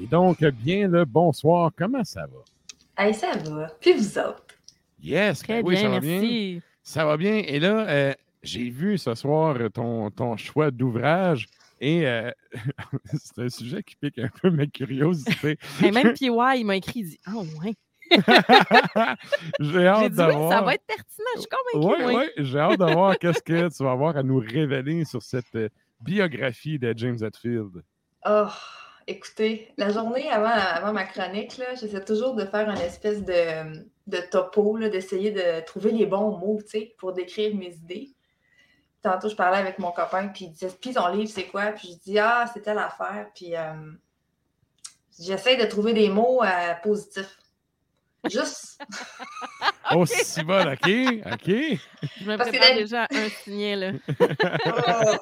Et donc, bien le bonsoir. Comment ça va? Hey, ça va. Puis vous autres? Yes, Très ben oui, bien, ça va bien. merci. Ça va bien. Et là, euh, j'ai vu ce soir ton, ton choix d'ouvrage et euh, c'est un sujet qui pique un peu ma curiosité. Et même PY, il m'a écrit, il dit Ah ouais. j'ai J'ai hâte dit oui, d'avoir. ça va être pertinent, je suis convaincue. Oui, oui, j'ai hâte de voir qu'est-ce que tu vas avoir à nous révéler sur cette euh, biographie de James Hetfield. Oh, écoutez, la journée avant, avant ma chronique, là, j'essaie toujours de faire une espèce de, de topo, là, d'essayer de trouver les bons mots, tu sais, pour décrire mes idées. Tantôt, je parlais avec mon copain, puis il disait Puis ton livre, c'est quoi? Puis je dis Ah, c'est telle affaire. Puis euh, j'essaie de trouver des mots euh, positifs. Juste. Oh, si bon, OK, OK. Je me Parce que prépare déjà un signet, là. Oh.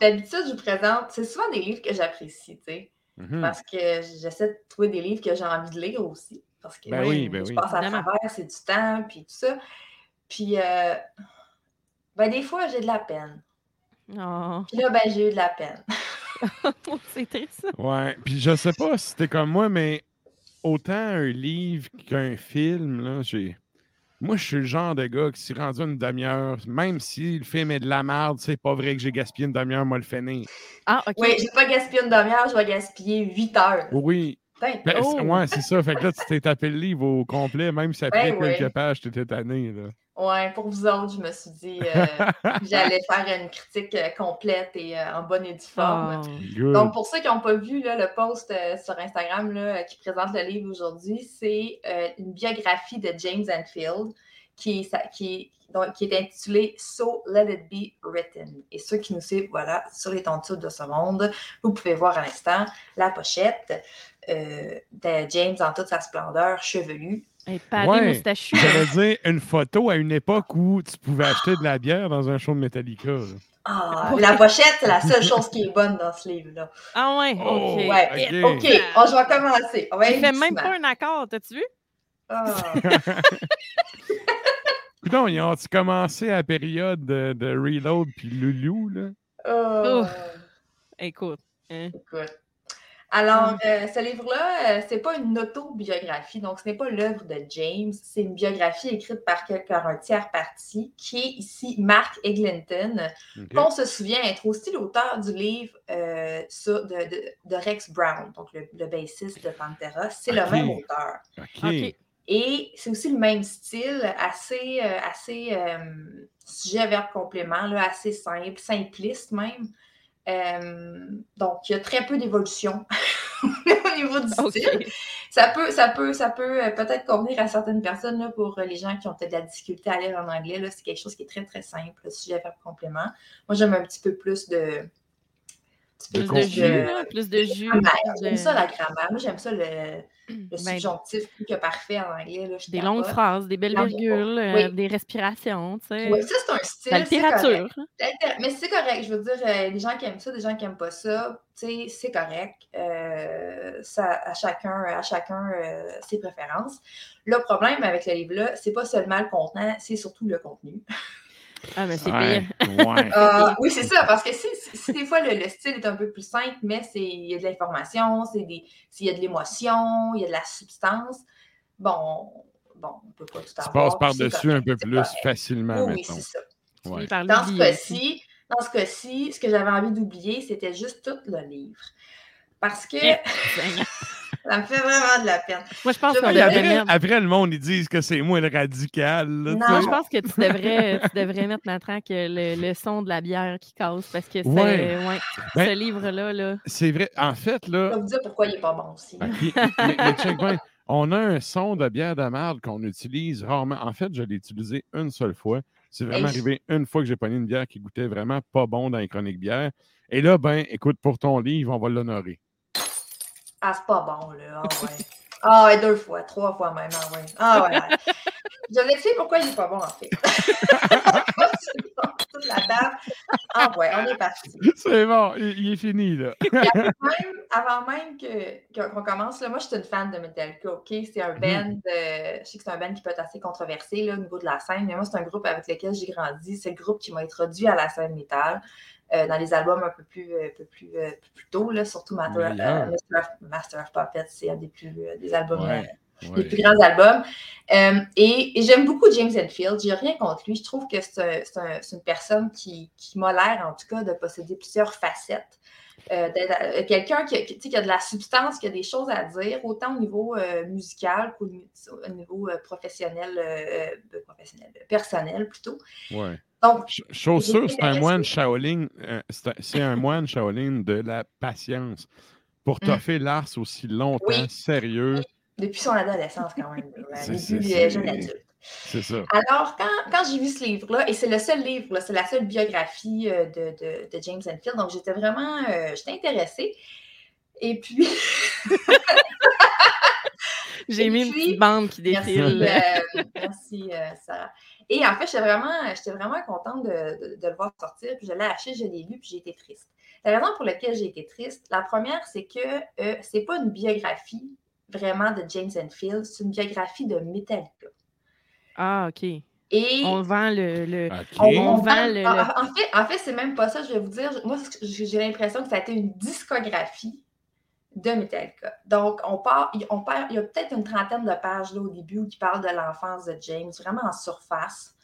D'habitude, je vous présente, c'est souvent des livres que j'apprécie, tu sais. Mhm. Parce que j'essaie de trouver des livres que j'ai envie de lire aussi. Parce que Ben oui, ben je oui. passe à Évidemment. travers, c'est du temps, puis tout ça. Puis, euh, ben, des fois, j'ai de la peine. Oh, Puis là, ben, j'ai eu de la peine. c'est triste. ça. Ouais, puis je sais pas si t'es comme moi, mais autant un livre qu'un film, là, j'ai. Moi, je suis le genre de gars qui s'est rendu une demi-heure, même si le film est de la merde, c'est pas vrai que j'ai gaspillé une demi-heure, moi le finir. Ah, OK. Oui, je vais pas gaspiller une demi-heure, je vais gaspiller huit heures. Oui, ben, Oh! c'est- ouais, c'est ça. Fait que là, tu t'es tapé le livre au complet, même si après Ben quelques ouais. pages, t'étais tanné. Là. Ouais, pour vous autres, je me suis dit euh, que j'allais faire une critique euh, complète et euh, en bonne et due forme. Oh. Good. Donc, pour ceux qui n'ont pas vu là, le post euh, sur Instagram là, euh, qui présente le livre aujourd'hui, c'est euh, une biographie de James Enfield qui, qui, est- donc, qui est intitulée So Let It Be Written. Et ceux qui nous suivent, voilà, sur les tontures de ce monde, vous pouvez voir à l'instant la pochette euh, de James en toute sa splendeur, chevelu. Et Paris Ouais. moustachu. J'allais dire une photo à une époque où tu pouvais acheter de la bière dans un show de Metallica. là. Ah, la pochette, c'est la seule chose qui est bonne dans ce livre-là. Ah ouais, Oh, OK. Ouais, ok. OK, on, je vais commencer. On va Il fait même pas un accord, t'as-tu vu? Ah. Coudon, ils ont-tu commencé à la période de, de Reload puis Loulou, là? Oh. Écoute. hein? Écoute. Alors, euh, ce livre-là, euh, c'est pas une autobiographie, donc ce n'est pas l'œuvre de James, c'est une biographie écrite par, par un tiers parti, qui est ici Mark Eglinton, qu'on se souvient être aussi l'auteur du livre euh, sur- de, de- de Rex Brown, donc le, le bassiste de Pantera. C'est le même auteur. Et c'est aussi le même style, assez, euh, assez euh, sujet, verbe, complément, là, assez simple, simpliste même. Euh, donc, il y a très peu d'évolution au niveau du style. Ça peut, ça peut, ça peut euh, peut-être convenir à certaines personnes là, pour euh, les gens qui ont peut-être de la difficulté à lire en anglais. C'est quelque chose qui est très, très simple, le sujet, verbe, complément. Moi, j'aime un petit peu plus de. Plus de jus, plus de jus. J'aime ça la grammaire. Moi, j'aime ça le, le Ben, subjonctif plus que parfait en anglais. Là, Des longues phrases, des belles Non, virgules, euh, oui. des respirations, tu sais. Oui, ça, c'est un style. La c'est littérature. Mais c'est correct. Je veux dire, euh, des gens qui aiment ça, des gens qui n'aiment pas ça, tu sais, c'est correct. Euh, ça, à chacun, à chacun euh, ses préférences. Le problème avec le livre-là, c'est pas seulement le contenant, c'est surtout le contenu. Ah, mais c'est Ouais, pire. ouais. Ah, oui, c'est ça, parce que si, si- si des fois le, le style est un peu plus simple, mais c'est- il y a de l'information, c'est des- s'il y a de l'émotion, il y a de la substance, bon, bon on peut pas tout Tu avoir. passes puis c'est par-dessus un peu plus correct. facilement, Oui, c'est ça. Tu Ouais. Dans ce cas-ci, dans ce cas-ci, ce que j'avais envie d'oublier, c'était juste tout le livre. Parce que Eh, Seigneur. Ça me fait vraiment de la peine. Moi, je pense Je qu'on devrait après, le monde, ils disent que c'est moi le radical. là, Non, je pense que tu devrais, tu devrais mettre, Nathan, que le, le son de la bière qui casse parce que c'est, Ouais. ouais, Ben- ce livre-là, là, C'est vrai. En fait, Je là, vais vous dire pourquoi il n'est pas bon aussi. Mais- mais check bien. On a un son de bière de marde qu'on utilise rarement. En fait, je l'ai utilisé une seule fois. C'est vraiment Hey. arrivé une fois que j'ai pogné une bière qui goûtait vraiment pas bon dans les chroniques bières. Et là, ben, écoute, pour ton livre, on va l'honorer. Ah, c'est pas bon, là. Ah, ouais. Ah, ouais, deux fois, trois fois même. Ah, ouais. Ah, ouais. ouais. Je vais expliquer pourquoi il n'est pas bon, en fait. Toute la dame. Ah, ouais, on est parti. C'est bon, il, est fini, là. Avant même, avant même que- que- qu'on commence, là, moi, je suis une fan de Metallica, OK? C'est un band, euh, je sais que c'est un band qui peut être assez controversé là, au niveau de la scène, mais moi, c'est un groupe avec lequel j'ai grandi. C'est le groupe qui m'a introduit à la scène métal. Euh, dans les albums un peu plus, euh, un peu plus, euh, plus tôt, là, surtout Master, Meilleur. Master of, Master of Puppets, c'est un des, plus, des albums Ouais, ouais. les plus grands albums. Euh, et et j'aime beaucoup James Hetfield. J'ai rien contre lui. Je trouve que c'est un- c'est un- c'est une personne qui, qui m'a l'air, en tout cas, de posséder plusieurs facettes. Euh, euh, Quelqu'un qui, a- qui, a de la substance, qui a des choses à dire, autant au niveau euh, musical qu'au ni- au niveau euh, professionnel, professionnel, personnel plutôt. Ouais. Donc, Ch- Chose J'ai sûre, c'est un moine Shaolin. c'est un- moine Shaolin de la patience. Pour Mm. toffer l'ars aussi longtemps, Oui. sérieux, depuis son adolescence, quand même, C'est- début jeune adulte. c'est ça. Alors, quand, quand j'ai vu ce livre-là, et c'est le seul livre, c'est la seule biographie euh, de, de- de James Enfield, donc j'étais vraiment, euh, j'étais intéressée. Et puis, j'ai mis une petite bande qui merci, défile. euh, merci euh, Sarah. Et en fait, j'étais vraiment, j'étais vraiment contente de, de- de le voir sortir, puis je l'ai acheté, je l'ai lu, puis j'ai été triste. La raison pour laquelle j'ai été triste, la première, c'est que euh, c'est pas une biographie vraiment de James Enfield, c'est une biographie de Metallica. Ah, OK. Et On vend le. le... On, on vend vend- le- en, le- en fait, en fait c'est même pas ça, je vais vous dire. Moi, j'ai l'impression que ça a été une discographie de Metallica. Donc, on part, on part, il y a peut-être une trentaine de pages là, au début où il parle de l'enfance de James, vraiment en surface.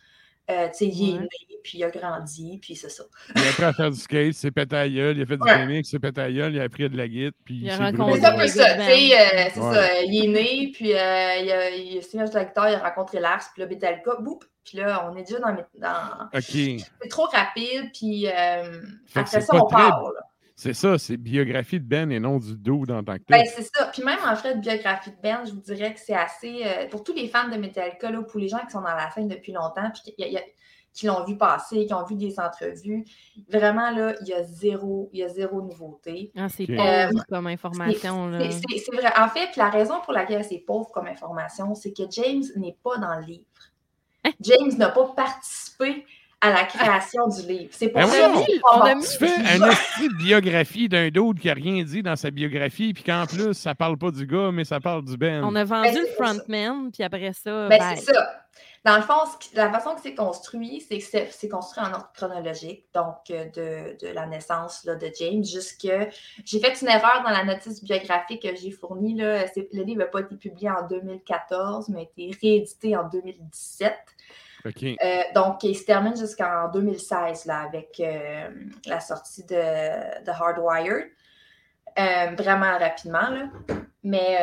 Euh, tu sais, il est né, puis il a grandi, puis c'est ça. Il a appris à faire du skate, c'est pété à gueule, il a fait du Ouais. BMX, c'est pété à gueule, il a appris de la guitare, puis Il a rencontré brûlé C'est un peu ça, tu sais, euh, c'est ça. Il est né, puis euh, il a, il à guitare, il a rencontré Lars, puis là, Metallica, boum, puis là, on est déjà dans... dans OK. c'est trop rapide, puis euh, après c'est ça, on très- part, là. C'est ça, c'est biographie de Ben et non du dude en tant que tel. Ben, c'est ça. Puis même en fait biographie de Ben, je vous dirais que c'est assez. euh, pour tous les fans de Metallica, là, pour les gens qui sont dans la scène depuis longtemps, puis qui, y a- y a- qui l'ont vu passer, qui ont vu des entrevues, vraiment, là, il y a zéro, il y a zéro nouveauté. Ah, c'est pauvre comme information. C'est- vrai. En fait, puis la raison pour laquelle c'est pauvre comme information, c'est que James n'est pas dans le livre. Hein? James n'a pas participé à la création du livre. C'est pour Ben ça est pas On a mis- Tu fais un esprit de biographie d'un dude qui a rien dit dans sa biographie, puis qu'en plus, ça parle pas du gars, mais ça parle du Ben. On a vendu Ben, le pour ça. frontman, puis après ça, Ben, c'est ça. Dans le fond, la façon que c'est construit, c'est que c'est construit en ordre chronologique, donc euh, de, de la naissance là, de James jusque. J'ai fait une erreur dans la notice biographique que j'ai fournie. Là. Le livre n'a pas été publié en 2014, mais a été réédité en 2017. Euh, donc, il se termine jusqu'en 2016 là, avec euh, la sortie de, Hardwired. Euh, vraiment rapidement. Mais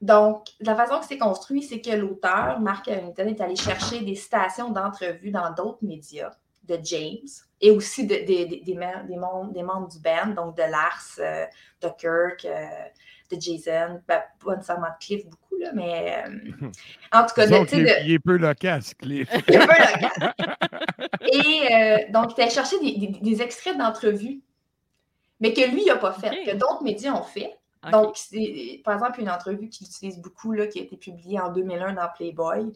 donc, la façon que c'est construit, c'est que l'auteur, Mark Harrington, est allé chercher des citations d'entrevues dans d'autres médias de James et aussi de- de- de- des, mem- des, membres, des membres du band, donc de Lars, euh, de Kirk, euh, de Jason, ben, pas nécessairement de Cliff beaucoup, là, mais euh, en tout cas, de- est, il est peu loquace, Cliff. il est peu local. Et euh, donc, il allé chercher des, des- des extraits d'entrevues, mais que lui, il n'a pas fait, que d'autres médias ont fait. Donc, c'est- par exemple, une entrevue qu'il utilise beaucoup, là, qui a été publiée en 2001 dans Playboy.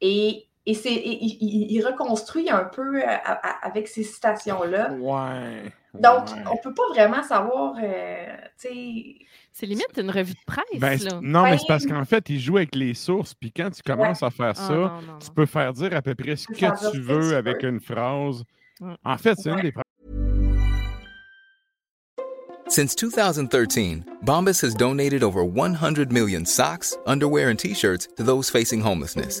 Et, et, c'est, il, il- il reconstruit un peu euh, à- à- avec ces citations-là. Ouais. Donc, Ouais. on peut pas vraiment savoir, euh, tu sais, C'est limite une revue de presse, Ben, là. non, mais c'est Ben- parce qu'en fait, il joue avec les sources, puis quand tu commences à faire Ah, ça, non, non, non. tu peux faire dire à peu près ce peux que tu que veux tu avec veux. une phrase. Ouais. En fait, c'est une Ouais. des Since 2013, Bombas has donated over 100 million socks, underwear, and t shirts to those facing homelessness.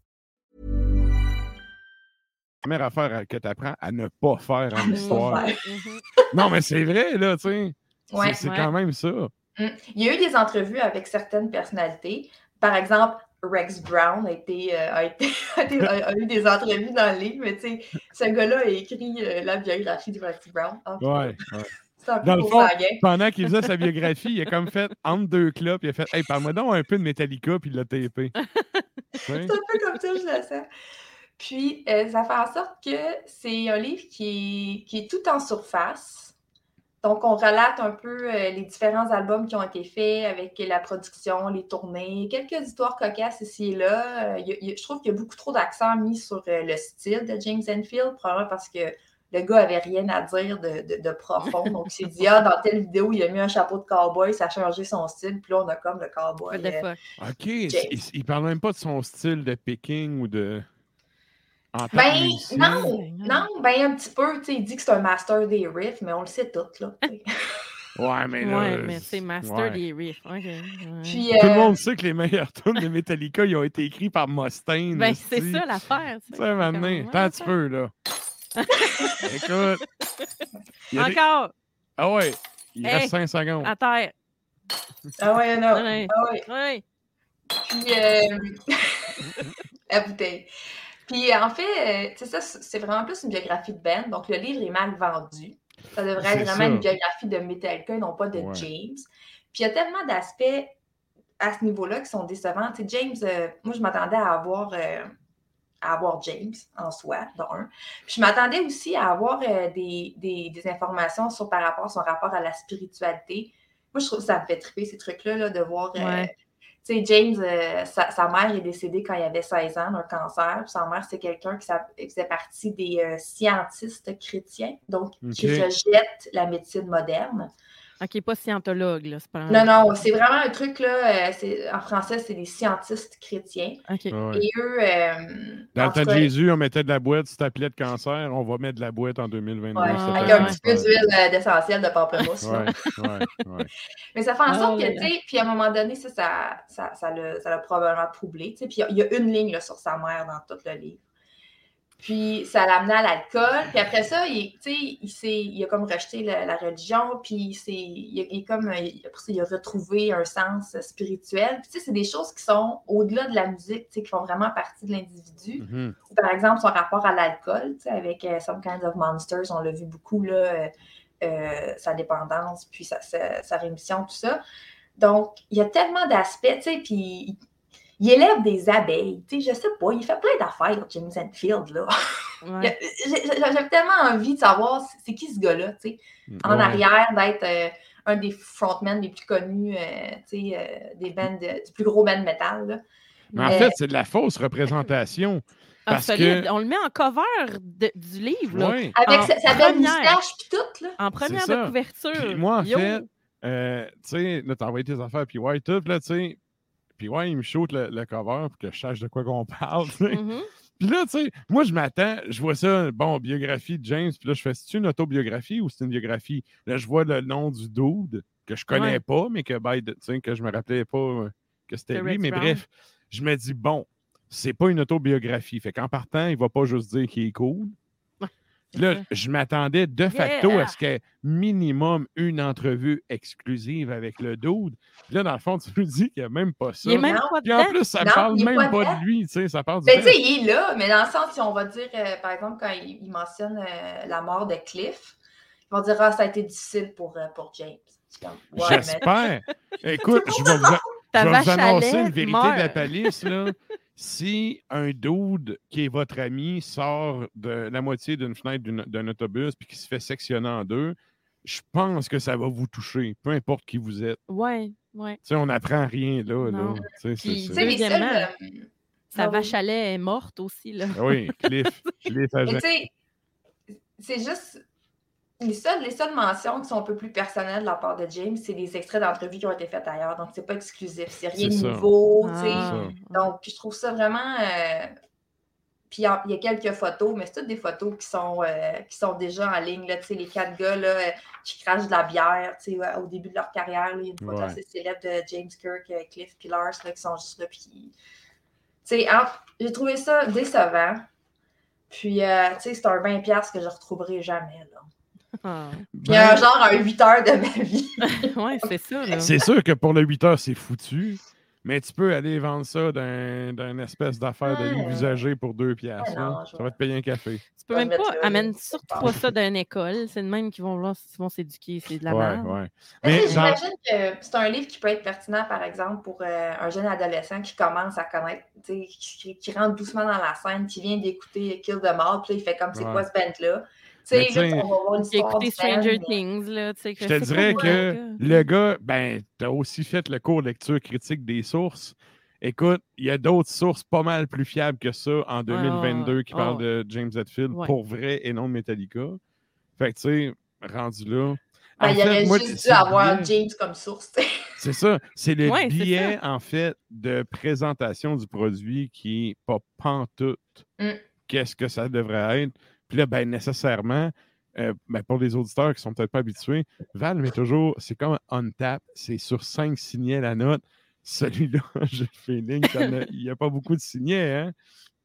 Première affaire à- que tu apprends à ne pas faire en histoire. Mhm. Non, mais c'est vrai, là, tu sais. C'est- Ouais. C'est Ouais. quand même ça. Mm. Il y a eu des entrevues avec certaines personnalités. Par exemple, Rex Brown a, été, euh, a, été- a été- a- a eu des entrevues dans le livre, mais tu sais, ce gars-là a écrit euh, la biographie de Rex Brown. Ouais. ouais. C'est un peu Dans le fond, pendant qu'il faisait sa biographie, il a comme fait entre deux clopes, il a fait Hey, parle-moi donc un peu de Metallica, puis il l'a tapé. C'est un peu comme ça, je le sens. Puis, euh, ça fait en sorte que c'est un livre qui est, qui est tout en surface. Donc, on relate un peu euh, les différents albums qui ont été faits avec la production, les tournées, quelques histoires cocasses ici et là. Euh, il y a- il y a- je trouve qu'il y a beaucoup trop d'accent mis sur euh, le style de James Enfield, probablement parce que le gars avait rien à dire de, de- de profond. Donc, il s'est dit, ah, dans telle vidéo, il a mis un chapeau de cowboy, ça a changé son style. Puis là, on a comme le cowboy. Euh? OK. Il, il parle même pas de son style de picking ou de. En tant Ben, musicien. non, non, ben un petit peu, tu sais, il dit que c'est un master des riffs, mais on le sait tout, là. Ouais, mais là. Ouais, mais c'est Master ouais. des riffs. Ouais. Puis, Tout le euh, monde sait que les meilleurs tunes de Metallica, ils ont été écrits par Mustaine. Ben, c'est ça l'affaire. tu Tu sais. sais, maintenant, attends un petit peu, là. Écoute. des- Encore, Ah ouais, il Hey, reste 5 secondes. à terre. Ah ouais, non. Ouais. Ah ouais. Ouais. Puis, euh, la bouteille. Puis, en fait, euh, tu sais, ça, c'est vraiment plus une biographie de Ben. Donc, le livre est mal vendu. Ça devrait C'est être vraiment ça. une biographie de Metallica et non pas de Ouais. James. Puis, il y a tellement d'aspects à ce niveau-là qui sont décevants. Tu sais, James, euh, moi, je m'attendais à avoir, euh, à avoir James en soi, de un. Puis, je m'attendais aussi à avoir euh, des, des- des informations sur, par rapport à son rapport à la spiritualité. Moi, je trouve que ça me fait triper ces trucs-là, là, de voir. euh, Ouais. Tu sais, James, euh, sa, sa mère est décédée quand il avait 16 ans d'un cancer. Sa mère, c'est quelqu'un qui, sa- qui faisait partie des euh, scientistes chrétiens, donc qui rejette la médecine moderne. OK, pas scientologue, là. C'est pas Non, non, c'est vraiment un truc, là, euh, c'est- en français, c'est des scientistes chrétiens. OK. Ouais. Et eux, euh, Dans en le temps de Jésus, on mettait de la boîte, si t'appelais de cancer, on va mettre de la boîte en 2022. ouais, avec un petit peu d'huile euh, d'essentiel de pamplemousse. là. Ouais, ouais, ouais. Mais ça fait en Ah, sorte que, tu sais, puis à un moment donné, ça, ça, ça, ça l'a ça l'a probablement troublé, tu sais. Puis il y y, a une ligne là, sur sa mère dans tout le livre. Puis ça l'a amené à l'alcool. Puis après ça, il, il, s'est- il a comme rejeté la, la religion. Puis il, s'est- il, comme, il- après ça, il a retrouvé un sens spirituel. Puis tu sais, c'est des choses qui sont au-delà de la musique, tu sais, qui font vraiment partie de l'individu. Mhm. Par exemple, son rapport à l'alcool, tu sais, avec euh, Some Kinds of Monsters, on l'a vu beaucoup, là, euh, euh, sa dépendance, puis sa, sa- sa rémission, tout ça. Donc, il y a tellement d'aspects, tu sais, puis il, élève des abeilles, tu sais, je sais pas, il fait plein d'affaires, James Enfield, là. Ouais. J'ai- j'ai- J'avais tellement envie de savoir c'est- qui ce gars-là, tu sais, en Ouais. arrière, d'être euh, un des frontmen les plus connus, euh, tu sais, euh, des bands, de- du plus gros band metal, là. Mais en fait, c'est de la fausse représentation. Ah, Parce que- On le met en cover de- du livre, là. Ouais. Avec En sa, sa belle moustache, puis tout, là. En première de couverture. Puis moi, en Yo. fait, euh, tu sais, là, t'as envoyé tes affaires, puis ouais, tout, là, tu sais, puis ouais, il me shoot le, le cover pour que je sache de quoi qu'on parle. Mhm. Puis là, tu sais, moi, je m'attends, je vois ça, bon, biographie de James, puis là, je fais, c'est une autobiographie ou c'est une biographie? Là, je vois le nom du dude que je connais Ouais. pas, mais que, by the- que je me rappelais pas euh, que c'était lui, mais Brown. bref, je me dis, bon, c'est pas une autobiographie. Fait qu'en partant, il va pas juste dire qu'il est cool. Là, je m'attendais de facto Yeah. à ce qu'il y ait minimum une entrevue exclusive avec le dude. Puis là, dans le fond, tu nous dis qu'il n'y a même pas ça. Il même Non. pas Puis en plus, ça Non, parle même pas de lui, tu sais, ça parle du Ben, tu sais, il est là, mais dans le sens, si on va dire, euh, par exemple, quand il, il mentionne euh, la mort de Cliff, ils vont dire Ah, ça a été difficile pour, euh, pour James. Ouais, mais- J'espère. Écoute, je vais vous, je vais vous annoncer une vérité de la palisse. Là. si un dude qui est votre ami sort de la moitié d'une fenêtre d'un autobus puis qui se fait sectionner en deux, je pense que ça va vous toucher, peu importe qui vous êtes. Ouais, ouais. Tu sais, on n'apprend rien là. là. Non. Tu sais, les seuls. Euh, Sa vache à lait est morte aussi, là. Ah Oui, Cliff. Cliff Mais agent. tu sais, c'est juste. Les seules, les seules mentions qui sont un peu plus personnelles de la part de James, c'est des extraits d'entrevues qui ont été faites ailleurs. Donc, c'est pas exclusif. C'est rien de nouveau. tu sais. Ah, Donc, je trouve ça vraiment. euh, Puis il y a- il y a quelques photos, mais c'est toutes des photos qui sont, euh, qui sont déjà en ligne. Là, tu sais, les quatre gars là, euh, qui crachent de la bière tu sais, ouais, au début de leur carrière. là, Il y a une photo Ouais. assez célèbre de James Kirk, Cliff puis Lars là, qui sont juste là. Puis, j'ai trouvé ça décevant. Puis, euh, tu sais, c'est un 20$ que je ne retrouverai jamais. Là. Ah. Puis, un Ben, genre un 8 heures de ma vie. Ouais, c'est ça, c'est sûr que pour le 8 heures, c'est foutu. Mais tu peux aller vendre ça d'un d'un espèce d'affaire de livre Ouais. usagé pour deux non, je Ça va te payer un café. Tu peux même pas, amène surtout pas. ça d'une école. C'est de même qu'ils vont vouloir ils vont s'éduquer. C'est de la Ouais, merde. ouais. Mais dans- j'imagine que c'est un livre qui peut être pertinent, par exemple, pour euh, un jeune adolescent qui commence à connaître, tu sais, qui, qui- rentre doucement dans la scène, qui vient d'écouter Kill them All, puis là, il fait comme c'est Ouais. quoi ce band-là? Mais Tu sais, tu là, sais, on va voir J'ai l'histoire écouté Stranger mais- Things, là. sais, Je que te dirais que gars? le gars, ben, tu as aussi fait le cours lecture critique des sources. Écoute, il y a d'autres sources pas mal plus fiables que ça en 2022 qui ah, parlent ouais. de James Hetfield Ouais. pour vrai et non de Metallica. Fait que, tu sais, rendu là. Ben, en il fait, aurait moi, juste dû avoir billet- James comme source. C'est ça. C'est le Ouais, billet, en fait, de présentation du produit qui n'est pas pantoute. Mm. Qu'est-ce que ça devrait être? Puis là, ben, nécessairement, euh, ben, pour les auditeurs qui sont peut-être pas habitués, Val met toujours, c'est comme on tap, c'est sur cinq signets la note. Celui-là, j'ai le feeling qu'il n'y a, pas beaucoup de signets, hein?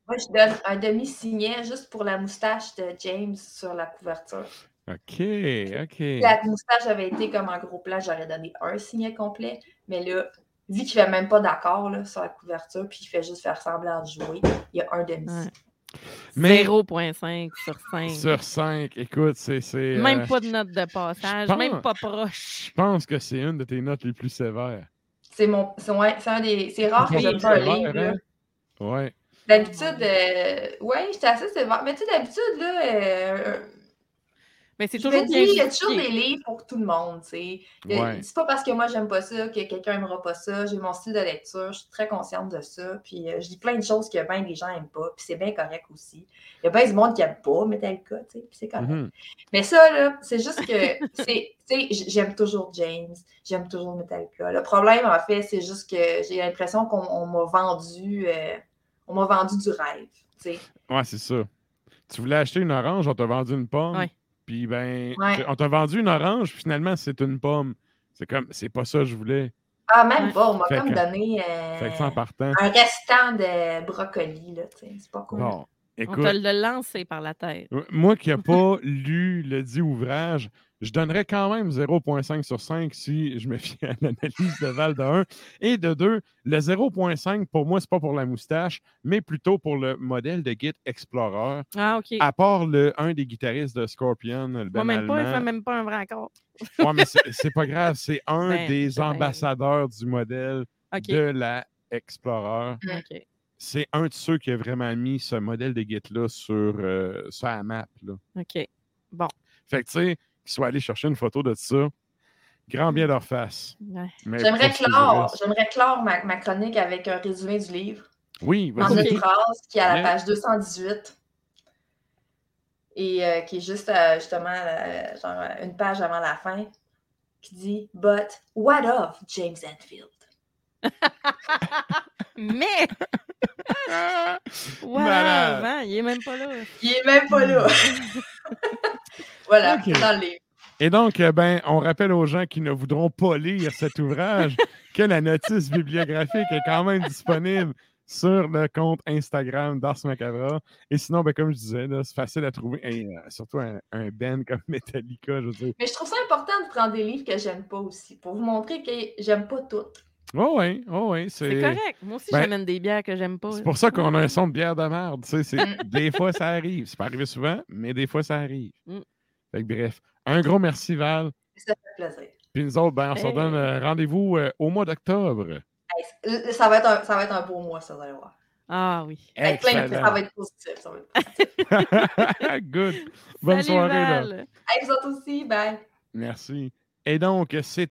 Moi, je donne un demi-signet juste pour la moustache de James sur la couverture. OK, OK. Si la moustache avait été comme un gros plan, j'aurais donné un signet complet. Mais là, vu qu'il ne fait même pas d'accord là, sur la couverture, puis il fait juste faire semblant de jouer, il y a un demi-signet. Ouais. Mais 0.5 sur 5. sur cinq, écoute, c'est. c'est, Même euh, pas de note de passage, pense- même pas proche. Je pense que c'est une de tes notes les plus sévères. C'est mon. C'est ouais, c'est un des. C'est rare que un sévère, livre. hein? Ouais. D'habitude, euh, ouais, j'étais assez sévère. Mais tu sais, d'habitude, là, euh, Mais c'est je toujours me dis, il y a toujours des livres pour tout le monde, tu sais. Ouais. C'est pas parce que moi, j'aime pas ça que quelqu'un aimera pas ça. J'ai mon style de lecture, je suis très consciente de ça. Puis euh, je lis plein de choses que bien des gens aiment pas, puis c'est bien correct aussi. Il y a bien du monde qui aime pas Metallica, tu sais, puis c'est correct. Mhm. Mais ça, là, c'est juste que, c'est, tu sais, j'aime toujours James, j'aime toujours Metallica. Le problème, en fait, c'est juste que j'ai l'impression qu'on on m'a vendu, euh, on m'a vendu du rêve, tu sais. Ouais, c'est ça. Tu voulais acheter une orange, on t'a vendu une pomme. Ouais. Puis ben, Ouais. on t'a vendu une orange, puis finalement, c'est une pomme. C'est comme, c'est pas ça que je voulais. Ah, même pas, on m'a comme donné euh, Fait que ça en partant. un restant de brocoli, là, tu sais, c'est pas cool. Bon, On te le lancé par la tête. euh, moi qui n'ai pas lu le dit ouvrage, je donnerais quand même 0.5 sur 5 si je me fie à l'analyse de Val de 1. Et de 2, le 0.5, pour moi, c'est pas pour la moustache, mais plutôt pour le modèle de Git Explorer. Ah, OK. À part le, un des guitaristes de Scorpion, le Moi, Ben même pas, il fait même pas un vrai accord. Ouais, mais c'est pas grave, c'est un Ben, des ambassadeurs du modèle de la Explorer. OK. C'est un de ceux qui a vraiment mis ce modèle de Git-là sur, euh, sur la map. Là. OK. Fait que, tu sais, qu'ils soient allés chercher une photo de ça, grand bien leur face. Ouais. J'aimerais clore, j'aimerais clore ma, ma chronique avec un résumé du livre. Oui, en une phrase qui est à la page 218 et euh, qui est juste euh, justement euh, genre, une page avant la fin qui dit But what of James Enfield? Mais, voilà, Malade. hein, il est même pas là. Il est même pas là. voilà, Ok. dans le livre. Et donc, euh, ben, on rappelle aux gens qui ne voudront pas lire cet ouvrage que la notice bibliographique est quand même disponible sur le compte Instagram d'Ars Macabra. Et sinon, ben, comme je disais, là, c'est facile à trouver, et, euh, surtout un, un band comme Metallica, je veux dire. Mais je trouve ça important de prendre des livres que j'aime pas aussi, pour vous montrer que j'aime pas tout. Oh oui, oh oui, C'est correct. Moi aussi, Ben, j'amène des bières que j'aime pas. C'est là. pour ça qu'on a un son de bière de merde. tu sais, c'est- des fois, ça arrive. C'est pas arrivé souvent, mais des fois, ça arrive. Mm. Fait que bref, un gros merci, Val. Ça fait plaisir. Puis nous autres, ben, on se donne euh, rendez-vous euh, au mois d'octobre. Hey, c- ça, va être un, ça va être un beau mois, ça, vous allez voir. Ah oui. Avec plein de- Excellent. ça va être positif. Ça va être... Good. Bonne Salut, soirée. là. Val. Hey, vous autres aussi, bye. Merci. Et donc, c'est